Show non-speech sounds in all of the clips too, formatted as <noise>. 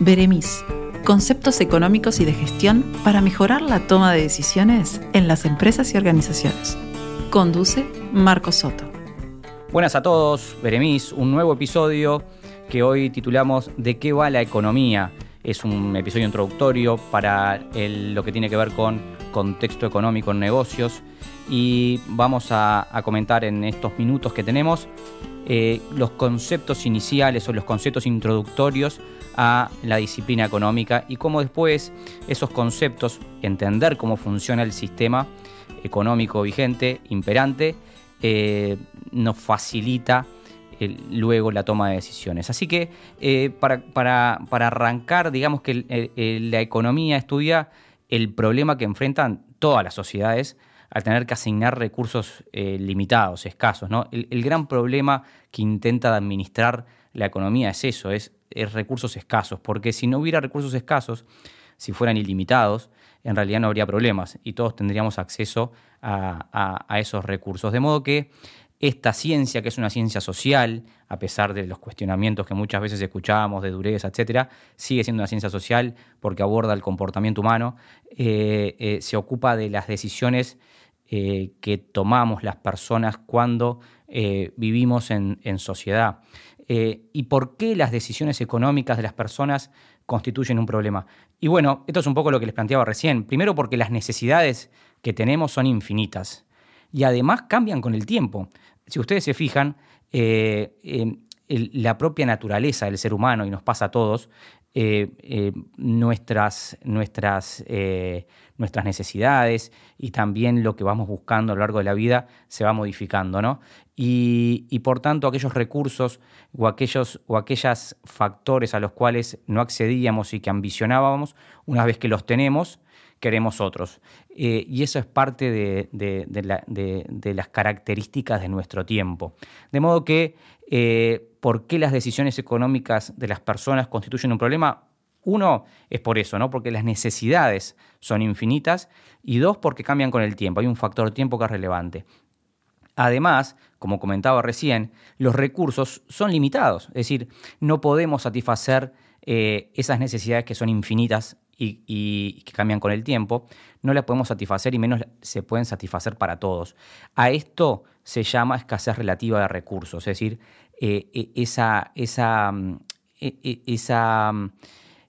Beremis, conceptos económicos y de gestión para mejorar la toma de decisiones en las empresas y organizaciones. Conduce Marco Soto. Buenas a todos, Beremis, un nuevo episodio que hoy titulamos ¿De qué va la economía? Es un episodio introductorio para lo que tiene que ver con contexto económico en negocios y vamos a, comentar en estos minutos que tenemos eh, los conceptos iniciales o los conceptos introductorios a la disciplina económica y cómo después esos conceptos, entender cómo funciona el sistema económico vigente, imperante, eh, nos facilita luego la toma de decisiones. Así que eh, para, arrancar, digamos que la economía estudia el problema que enfrentan todas las sociedades al tener que asignar recursos eh, limitados, escasos. ¿no? El, gran problema que intenta administrar la economía es eso, es, recursos escasos, porque si no hubiera recursos escasos, si fueran ilimitados, en realidad no habría problemas y todos tendríamos acceso a, a esos recursos. De modo que esta ciencia, que es una ciencia social, a pesar de los cuestionamientos que muchas veces escuchábamos de dureza, etcétera, sigue siendo una ciencia social porque aborda el comportamiento humano, eh, eh, se ocupa de las decisiones eh, que tomamos las personas cuando vivimos en, sociedad. ¿Y por qué las decisiones económicas de las personas constituyen un problema? Y bueno, esto es un poco lo que les planteaba recién. Primero porque las necesidades que tenemos son infinitas y además cambian con el tiempo. Si ustedes se fijan, eh, la propia naturaleza del ser humano, y nos pasa a todos, eh, eh, nuestras, nuestras, nuestras necesidades y también lo que vamos buscando a lo largo de la vida se va modificando, ¿no? Y, y por tanto aquellos recursos o aquellos o aquellas factores a los cuales no accedíamos y que ambicionábamos, una vez que los tenemos, queremos otros. Eh, y eso es parte de, las características de nuestro tiempo. De modo que, eh, ¿por qué las decisiones económicas de las personas constituyen un problema? Uno es por eso, ¿no? Porque las necesidades son infinitas y dos, porque cambian con el tiempo. Hay un factor tiempo que es relevante. Además, como comentaba recién, los recursos son limitados, es decir, no podemos satisfacer eh, esas necesidades que son infinitas y, que cambian con el tiempo, no las podemos satisfacer y menos se pueden satisfacer para todos. A esto se llama escasez relativa de recursos, es decir, eh, e, esa, esa, mm, e, e, esa, mm,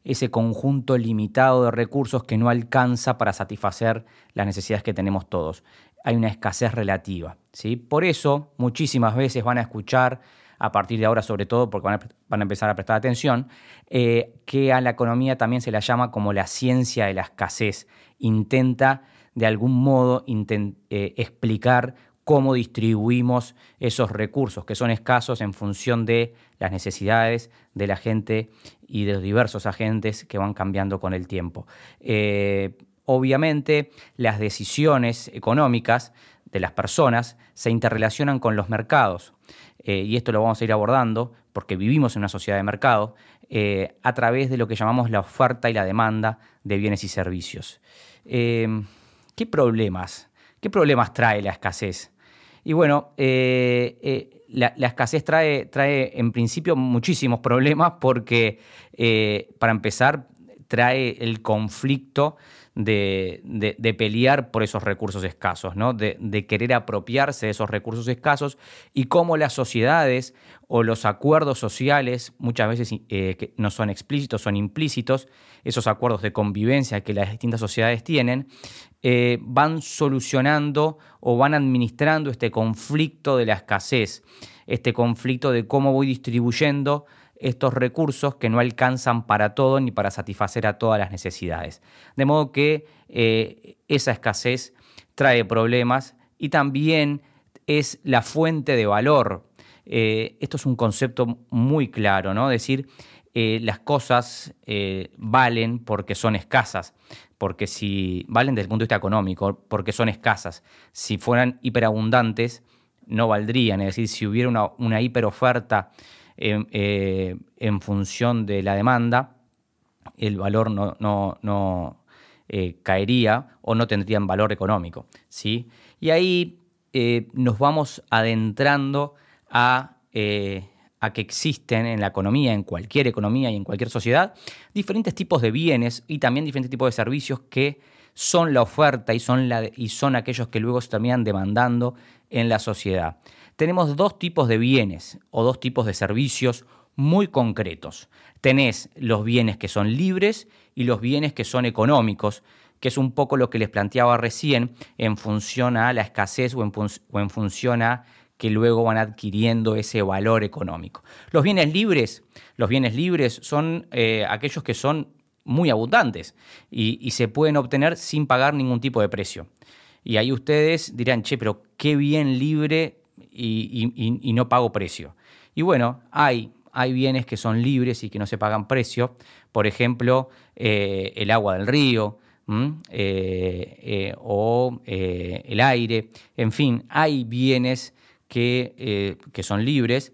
ese conjunto limitado de recursos que no alcanza para satisfacer las necesidades que tenemos todos. Hay una escasez relativa. ¿sí? Por eso, muchísimas veces van a escuchar a partir de ahora sobre todo porque van a, empezar a prestar atención, eh, que a la economía también se la llama como la ciencia de la escasez. Intenta de algún modo eh, explicar cómo distribuimos esos recursos que son escasos en función de las necesidades de la gente y de los diversos agentes que van cambiando con el tiempo. Eh, obviamente, las decisiones económicas de las personas se interrelacionan con los mercados. Eh, y esto lo vamos a ir abordando porque vivimos en una sociedad de mercado, eh, a través de lo que llamamos la oferta y la demanda de bienes y servicios. ¿Qué problemas? ¿Qué problemas trae la escasez? Y bueno, eh, la, la, escasez trae, trae en principio muchísimos problemas porque, para empezar, trae el conflicto de, pelear por esos recursos escasos, ¿no? de, querer apropiarse de esos recursos escasos y cómo las sociedades o los acuerdos sociales, muchas veces eh, que no son explícitos, son implícitos, esos acuerdos de convivencia que las distintas sociedades tienen, eh, van solucionando o van administrando este conflicto de la escasez, este conflicto de cómo voy distribuyendo estos recursos que no alcanzan para todo ni para satisfacer a todas las necesidades. De modo que eh, esa escasez trae problemas y también es la fuente de valor. Eh, esto es un concepto muy claro, ¿no? Decir, eh, las cosas valen porque son escasas, porque si valen desde el punto de vista económico, porque son escasas. Si fueran hiperabundantes, no valdrían. Es decir, si hubiera una, una hiperoferta eh, en función de la demanda, el valor no, no, eh, caería o no tendría valor económico. ¿sí? Y ahí eh, nos vamos adentrando a, a que existen en la economía, en cualquier economía y en cualquier sociedad, diferentes tipos de bienes y también diferentes tipos de servicios que son la oferta y son, la, y son aquellos que luego se terminan demandando en la sociedad. Tenemos dos tipos de bienes o dos tipos de servicios muy concretos. Tenés los bienes que son libres y los bienes que son económicos, que es un poco lo que les planteaba recién en función a la escasez o en, función a que luego van adquiriendo ese valor económico. Los bienes libres, los bienes libres son eh, aquellos que son muy abundantes y, se pueden obtener sin pagar ningún tipo de precio. Y ahí ustedes dirán, che, pero qué bien libre y, no pago precio. Y bueno, hay, hay bienes que son libres y que no se pagan precio. Por ejemplo, eh, el agua del río, eh, o el aire. En fin, hay bienes que, que son libres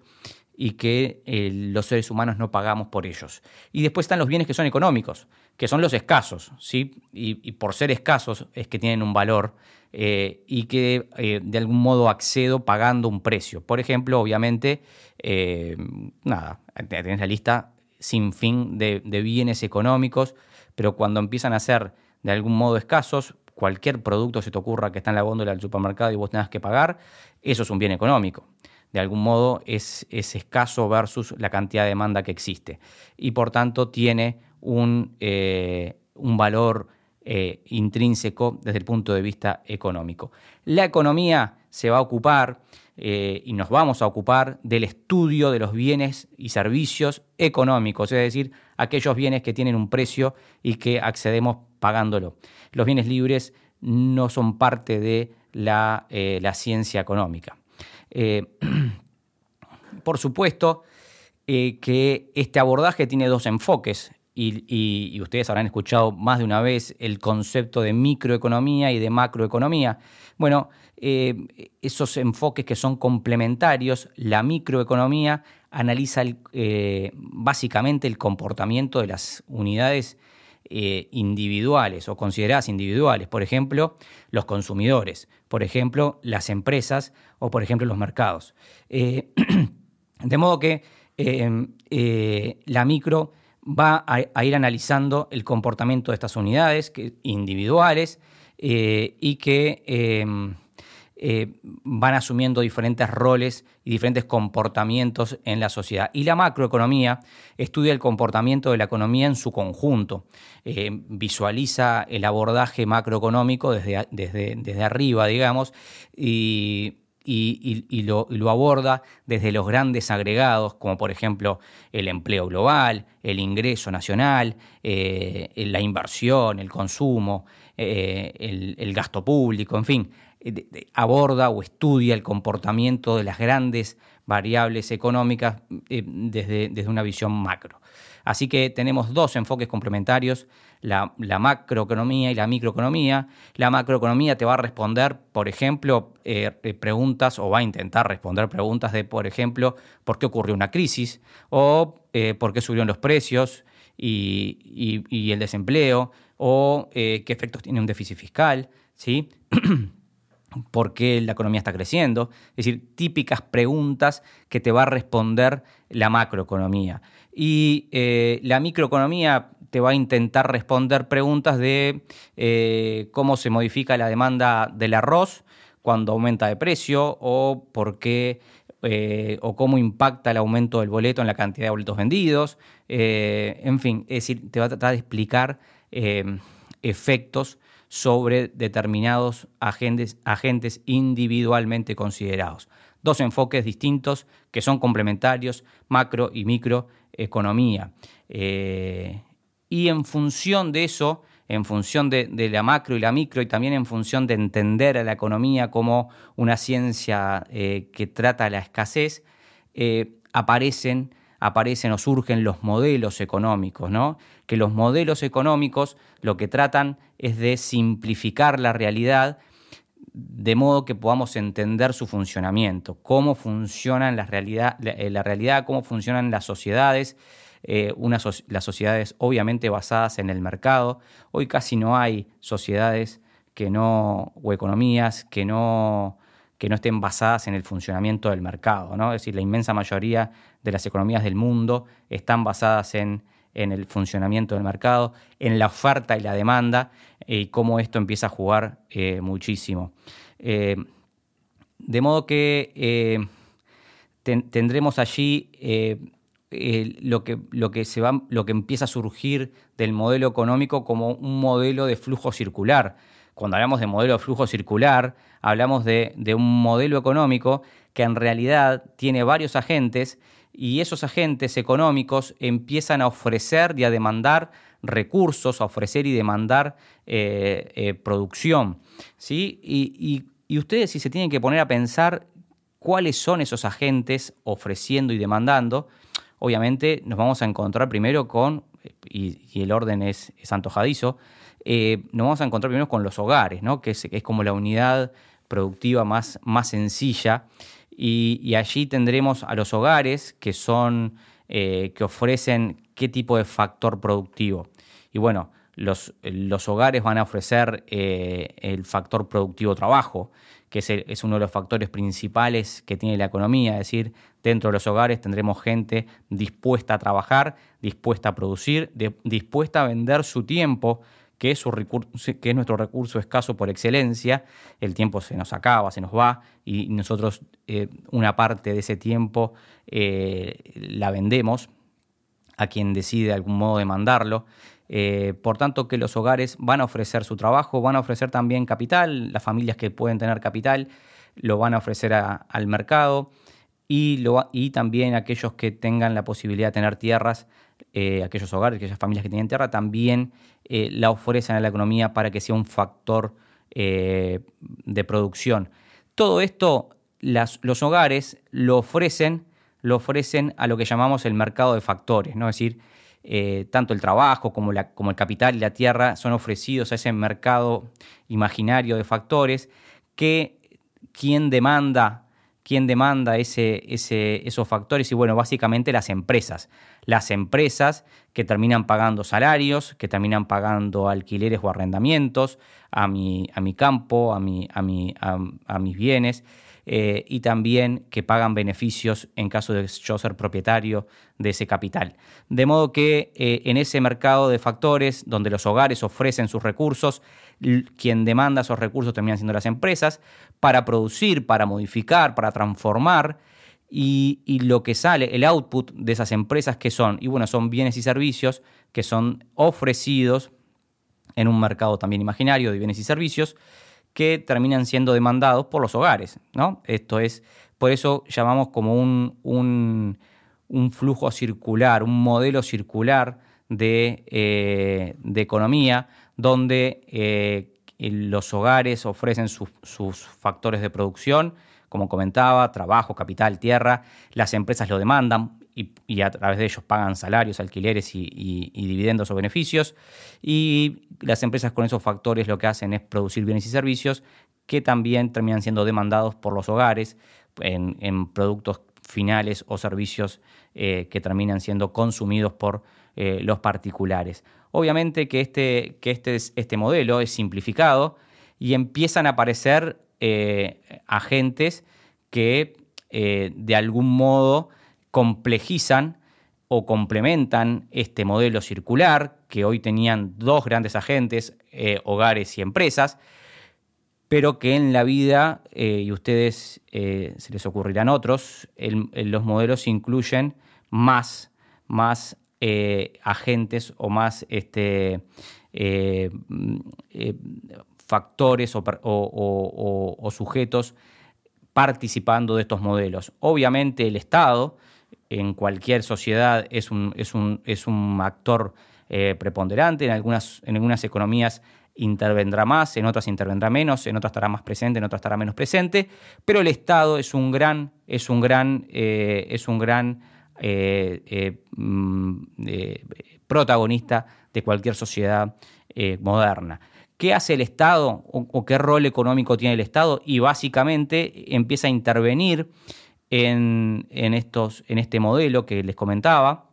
y que eh, los seres humanos no pagamos por ellos. Y después están los bienes que son económicos, que son los escasos, ¿sí? Y, por ser escasos es que tienen un valor eh, y que eh, de algún modo accedo pagando un precio. Por ejemplo, obviamente, nada, tenés la lista sin fin de, de bienes económicos, pero cuando empiezan a ser de algún modo escasos, cualquier producto se te ocurra que está en la góndola del supermercado y vos tengas que pagar, eso es un bien económico de algún modo es, escaso versus la cantidad de demanda que existe. Y por tanto tiene un, eh, valor eh, intrínseco desde el punto de vista económico. La economía se va a ocupar eh, y nos vamos a ocupar del estudio de los bienes y servicios económicos, es decir, aquellos bienes que tienen un precio y que accedemos pagándolo. Los bienes libres no son parte de la ciencia económica. <clears throat> Por supuesto que este abordaje tiene dos enfoques y, ustedes habrán escuchado más de una vez el concepto de microeconomía y de macroeconomía. Bueno, eh, esos enfoques que son complementarios, la microeconomía analiza básicamente el comportamiento de las unidades eh, individuales o consideradas individuales, por ejemplo, los consumidores, por ejemplo, las empresas o, por ejemplo, los mercados. Eh, <clears throat> de modo que eh, la micro va a, ir analizando el comportamiento de estas unidades individuales y que eh, van asumiendo diferentes roles y diferentes comportamientos en la sociedad. Y la macroeconomía estudia el comportamiento de la economía en su conjunto, eh, visualiza el abordaje macroeconómico desde, desde, desde arriba, digamos, y, lo, aborda desde los grandes agregados, como por ejemplo el empleo global, el ingreso nacional, eh, la inversión, el consumo, el, el, gasto público, en fin, eh, aborda o estudia el comportamiento de las grandes variables económicas eh, desde, desde, una visión macro. Así que tenemos dos enfoques complementarios, la, macroeconomía y la microeconomía. La macroeconomía te va a responder, por ejemplo, eh, preguntas o va a intentar responder preguntas de, por ejemplo, por qué ocurrió una crisis o por qué subieron los precios y, y el desempleo o qué efectos tiene un déficit fiscal. ¿sí? <clears throat> por qué la economía está creciendo, es decir, típicas preguntas que te va a responder la macroeconomía. Y eh, la microeconomía te va a intentar responder preguntas de eh, cómo se modifica la demanda del arroz cuando aumenta de precio o por qué eh, o cómo impacta el aumento del boleto en la cantidad de boletos vendidos. en fin, es decir, te va a tratar de explicar efectos sobre determinados agentes, agentes individualmente considerados. Dos enfoques distintos que son complementarios, macro y microeconomía. Eh, y en función de eso, en función de, la macro y la micro, y también en función de entender a la economía como una ciencia eh, que trata la escasez, eh, aparecen aparecen o surgen los modelos económicos, ¿no? Que los modelos económicos lo que tratan es de simplificar la realidad de modo que podamos entender su funcionamiento, cómo funcionan la realidad, la, eh, realidad cómo funcionan las sociedades, eh, las sociedades obviamente basadas en el mercado. Hoy casi no hay sociedades que no, o economías que no, que no estén basadas en el funcionamiento del mercado. ¿no? Es decir, la inmensa mayoría de las economías del mundo están basadas en, el funcionamiento del mercado, en la oferta y la demanda, y cómo esto empieza a jugar eh, muchísimo. Eh, de modo que eh, tendremos allí lo, que, lo, que se va, lo que empieza a surgir del modelo económico como un modelo de flujo circular. Cuando hablamos de modelo de flujo circular, hablamos de, un modelo económico que en realidad tiene varios agentes y esos agentes económicos empiezan a ofrecer y a demandar recursos, a ofrecer y demandar eh, eh, producción. ¿sí? Y, y, ustedes si se tienen que poner a pensar cuáles son esos agentes ofreciendo y demandando, obviamente nos vamos a encontrar primero con, y, el orden es, antojadizo, eh, nos vamos a encontrar primero con los hogares, ¿no? que, es, es como la unidad productiva más, más sencilla. Y, allí tendremos a los hogares que son eh, que ofrecen qué tipo de factor productivo. Y bueno, los, los hogares van a ofrecer eh, el factor productivo trabajo, que es, es, uno de los factores principales que tiene la economía, es decir, dentro de los hogares tendremos gente dispuesta a trabajar, dispuesta a producir, dispuesta a vender su tiempo que es, es nuestro recurso escaso por excelencia, el tiempo se nos acaba, se nos va y nosotros eh, una parte de ese tiempo eh, la vendemos a quien decide de algún modo demandarlo. Eh, por tanto, que los hogares van a ofrecer su trabajo, van a ofrecer también capital, las familias que pueden tener capital lo van a ofrecer al mercado y, y también aquellos que tengan la posibilidad de tener tierras eh, aquellos hogares, aquellas familias que tienen tierra, también eh, la ofrecen a la economía para que sea un factor eh, de producción. Todo esto los hogares lo ofrecen, lo ofrecen a lo que llamamos el mercado de factores, ¿no? es decir, tanto el trabajo como, el capital y la tierra son ofrecidos a ese mercado imaginario de factores que quien demanda quién demanda ese, esos factores y bueno, básicamente las empresas. Las empresas que terminan pagando salarios, que terminan pagando alquileres o arrendamientos a mi, a mi campo, a, mi, a, mi, a, mis bienes. Eh, y también que pagan beneficios en caso de yo ser propietario de ese capital. De modo que eh, en ese mercado de factores donde los hogares ofrecen sus recursos, quien demanda esos recursos terminan siendo las empresas, para producir, para modificar, para transformar. Y, lo que sale, el output de esas empresas que son, y bueno, son bienes y servicios que son ofrecidos en un mercado también imaginario de bienes y servicios que terminan siendo demandados por los hogares. ¿no? Esto es, por eso llamamos como un, un, flujo circular, un modelo circular de, eh, de economía, donde eh, los hogares ofrecen sus factores de producción, como comentaba, trabajo, capital, tierra, las empresas lo demandan y, a través de ellos pagan salarios, alquileres y, dividendos o beneficios, y las empresas con esos factores lo que hacen es producir bienes y servicios que también terminan siendo demandados por los hogares en, productos finales o servicios eh, que terminan siendo consumidos por eh, los particulares. Obviamente que este, que este, este modelo es simplificado y empiezan a aparecer eh, agentes que eh, de algún modo complejizan o complementan este modelo circular, que hoy tenían dos grandes agentes, hogares y empresas, pero que en la vida, y ustedes se les ocurrirán otros, los modelos incluyen más, más eh, agentes o más este, eh, eh, factores o, sujetos participando de estos modelos. Obviamente el Estado en cualquier sociedad es un, es un, es un actor preponderante, en algunas, en algunas economías intervendrá más, en otras intervendrá menos, en otras estará más presente, en otras estará menos presente, pero el Estado es un gran, es un gran, es un gran eh, eh, mm, eh, protagonista de cualquier sociedad moderna. ¿Qué hace el Estado o, qué rol económico tiene el Estado? Y básicamente empieza a intervenir en, estos, en este modelo que les comentaba.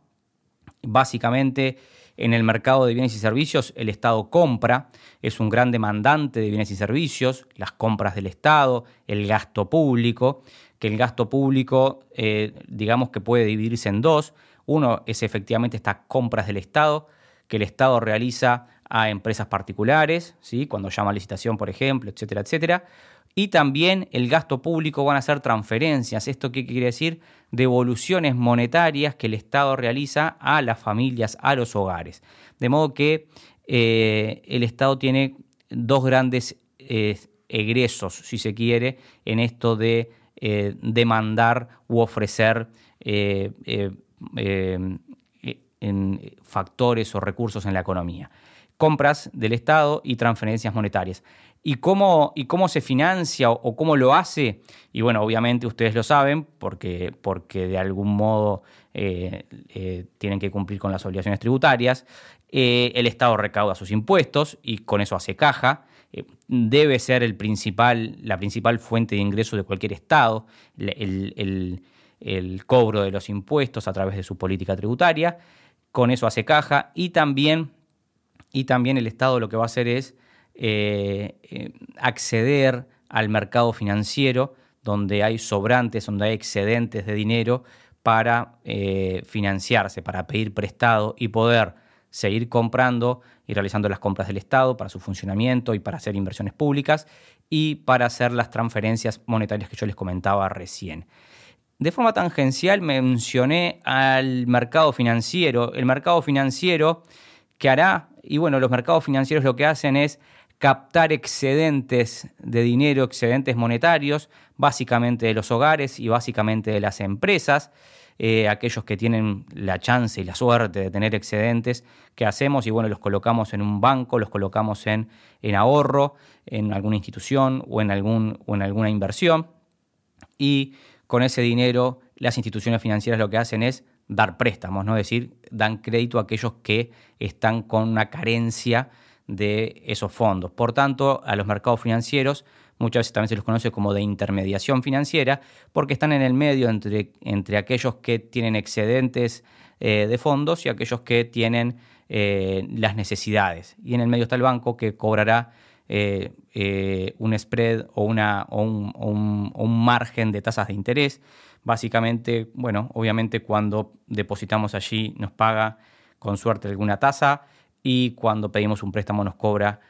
Básicamente En el mercado de bienes y servicios, el Estado compra, es un gran demandante de bienes y servicios, las compras del Estado, el gasto público, que el gasto público, eh, digamos que puede dividirse en dos. Uno es efectivamente estas compras del Estado, que el Estado realiza a empresas particulares, ¿sí? cuando llama a licitación, por ejemplo, etcétera, etcétera. Y también el gasto público van a ser transferencias. ¿Esto qué quiere decir? Devoluciones monetarias que el Estado realiza a las familias, a los hogares. De modo que eh, el Estado tiene dos grandes eh, egresos, si se quiere, en esto de eh, demandar u ofrecer factores o recursos en la economía compras del Estado y transferencias monetarias. ¿Y cómo, y cómo se financia o, cómo lo hace? Y bueno, obviamente ustedes lo saben porque, porque de algún modo eh, eh, tienen que cumplir con las obligaciones tributarias. Eh, el Estado recauda sus impuestos y con eso hace caja. Debe ser el principal, la principal fuente de ingreso de cualquier Estado, el, cobro de los impuestos a través de su política tributaria. Con eso hace caja y también y también el Estado lo que va a hacer es eh, eh, acceder al mercado financiero donde hay sobrantes, donde hay excedentes de dinero para eh, financiarse, para pedir prestado y poder seguir comprando y realizando las compras del Estado para su funcionamiento y para hacer inversiones públicas y para hacer las transferencias monetarias que yo les comentaba recién. De forma tangencial mencioné al mercado financiero. El mercado financiero que hará y bueno, los mercados financieros lo que hacen es captar excedentes de dinero, excedentes monetarios, básicamente de los hogares y básicamente de las empresas. Eh, aquellos que tienen la chance y la suerte de tener excedentes, ¿qué hacemos? Y bueno, los colocamos en un banco, los colocamos en, en ahorro, en alguna institución o en, algún, o en alguna inversión. Y con ese dinero, las instituciones financieras lo que hacen es dar préstamos, ¿no? Es decir, dan crédito a aquellos que están con una carencia de esos fondos. Por tanto, a los mercados financieros muchas veces también se los conoce como de intermediación financiera, porque están en el medio entre, entre aquellos que tienen excedentes eh, de fondos y aquellos que tienen eh, las necesidades. Y en el medio está el banco que cobrará eh, un spread o, una, o un margen de tasas de interés Básicamente, bueno, obviamente cuando depositamos allí nos paga con suerte alguna tasa y cuando pedimos un préstamo nos cobra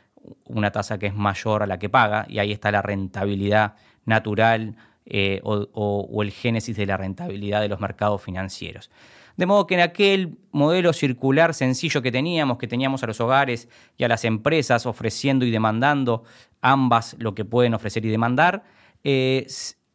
una tasa que es mayor a la que paga y ahí está la rentabilidad natural eh, o, el génesis de la rentabilidad de los mercados financieros. De modo que en aquel modelo circular sencillo que teníamos, que teníamos a los hogares y a las empresas ofreciendo y demandando ambas lo que pueden ofrecer y demandar, eh,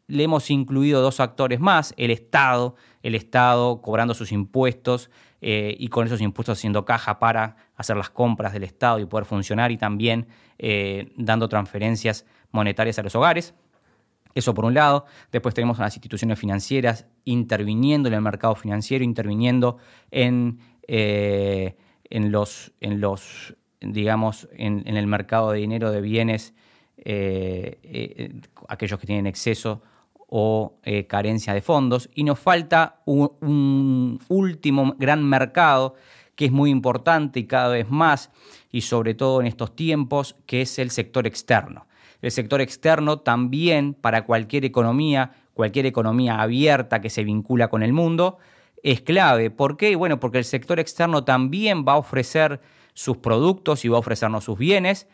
le hemos incluido dos actores más, el Estado, el Estado cobrando sus impuestos eh, y con esos impuestos haciendo caja para hacer las compras del Estado y poder funcionar y también eh, dando transferencias monetarias a los hogares. Eso por un lado. Después tenemos a las instituciones financieras interviniendo en el mercado financiero, interviniendo en, eh, en los, en los, digamos, en, el mercado de dinero de bienes, aquellos que tienen exceso o eh, carencia de fondos. Y nos falta un, último gran mercado que es muy importante y cada vez más, y sobre todo en estos tiempos, que es el sector externo. El sector externo también para cualquier economía, cualquier economía abierta que se vincula con el mundo, es clave. ¿Por qué? Bueno, porque el sector externo también va a ofrecer sus productos y va a ofrecernos sus bienes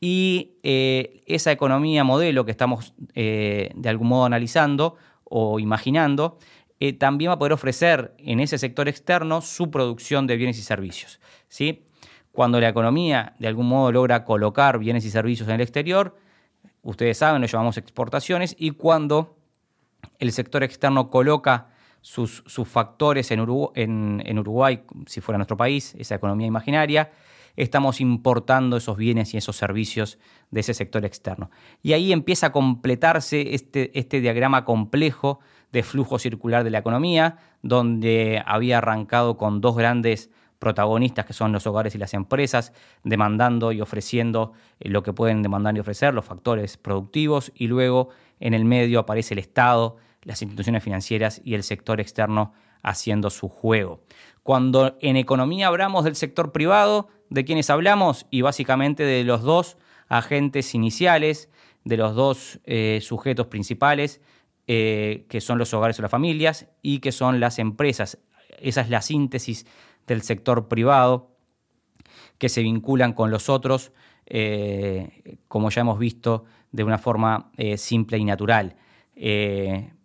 y eh, esa economía modelo que estamos eh, de algún modo analizando o imaginando, eh, también va a poder ofrecer en ese sector externo su producción de bienes y servicios. ¿sí? Cuando la economía de algún modo logra colocar bienes y servicios en el exterior, ustedes saben, lo llamamos exportaciones, y cuando el sector externo coloca sus, factores en Uruguay, si fuera nuestro país, esa economía imaginaria, estamos importando esos bienes y esos servicios de ese sector externo. Y ahí empieza a completarse este, este diagrama complejo de flujo circular de la economía, donde había arrancado con dos grandes protagonistas que son los hogares y las empresas, demandando y ofreciendo eh, lo que pueden demandar y ofrecer, los factores productivos, y luego en el medio aparece el Estado, las instituciones financieras y el sector externo haciendo su juego. Cuando en economía hablamos del sector privado, ¿de quiénes hablamos? Y básicamente de los dos agentes iniciales, de los dos eh, sujetos principales, eh, que son los hogares o las familias, y que son las empresas. Esa es la síntesis del sector privado, que se vinculan con los otros, eh, como ya hemos visto, de una forma simple y natural.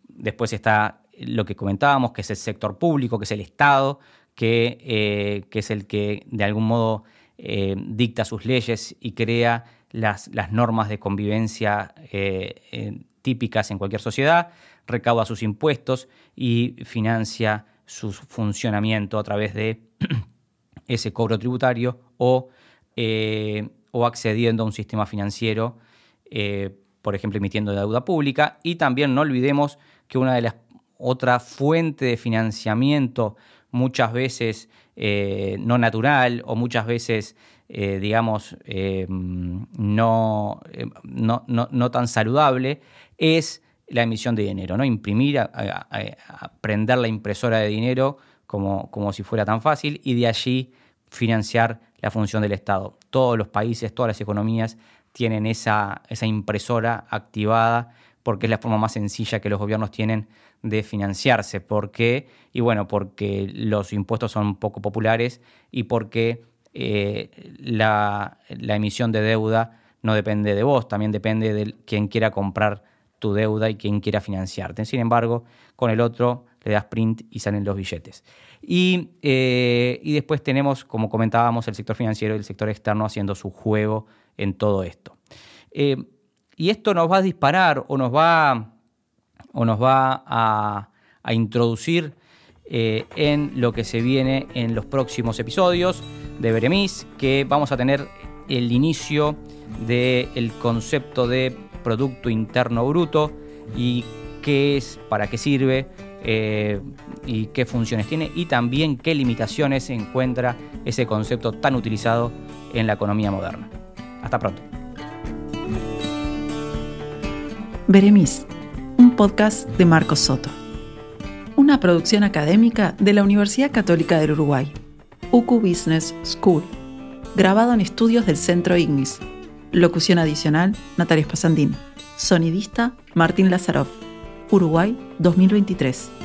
después está lo que comentábamos, que es el sector público, que es el Estado, que, que es el que de algún modo dicta sus leyes y crea las, normas de convivencia eh, eh, típicas en cualquier sociedad, recauda sus impuestos y financia su funcionamiento a través de <clears throat> ese cobro tributario o, eh, o accediendo a un sistema financiero, por ejemplo, emitiendo deuda pública. Y también no olvidemos que una de las otras fuentes de financiamiento muchas veces no natural o muchas veces eh, digamos, eh, no, eh, no, no, tan saludable, es la emisión de dinero, ¿no? Imprimir, a, prender la impresora de dinero como, como si fuera tan fácil y de allí financiar la función del Estado. Todos los países, todas las economías tienen esa, esa impresora activada porque es la forma más sencilla que los gobiernos tienen de financiarse. ¿Por qué? Y bueno, porque los impuestos son poco populares y porque eh, la, emisión de deuda no depende de vos, también depende de quien quiera comprar tu deuda y quien quiera financiarte. Sin embargo, con el otro le das print y salen los billetes. Y, eh, después tenemos, como comentábamos, el sector financiero y el sector externo haciendo su juego en todo esto. Eh, y esto nos va a disparar o nos va, o nos va a, introducir en lo que se viene en los próximos episodios de Beremis, que vamos a tener el inicio del concepto de Producto Interno Bruto y qué es, para qué sirve eh, y qué funciones tiene y también qué limitaciones encuentra ese concepto tan utilizado en la economía moderna. Hasta pronto. Beremis, un podcast de Marcos Soto. Una producción académica de la Universidad Católica del Uruguay. UCU Business School, grabado en estudios del Centro Ignis. Locución adicional, Natalia Spasandín. Sonidista, Martín Lazarov. Uruguay 2023.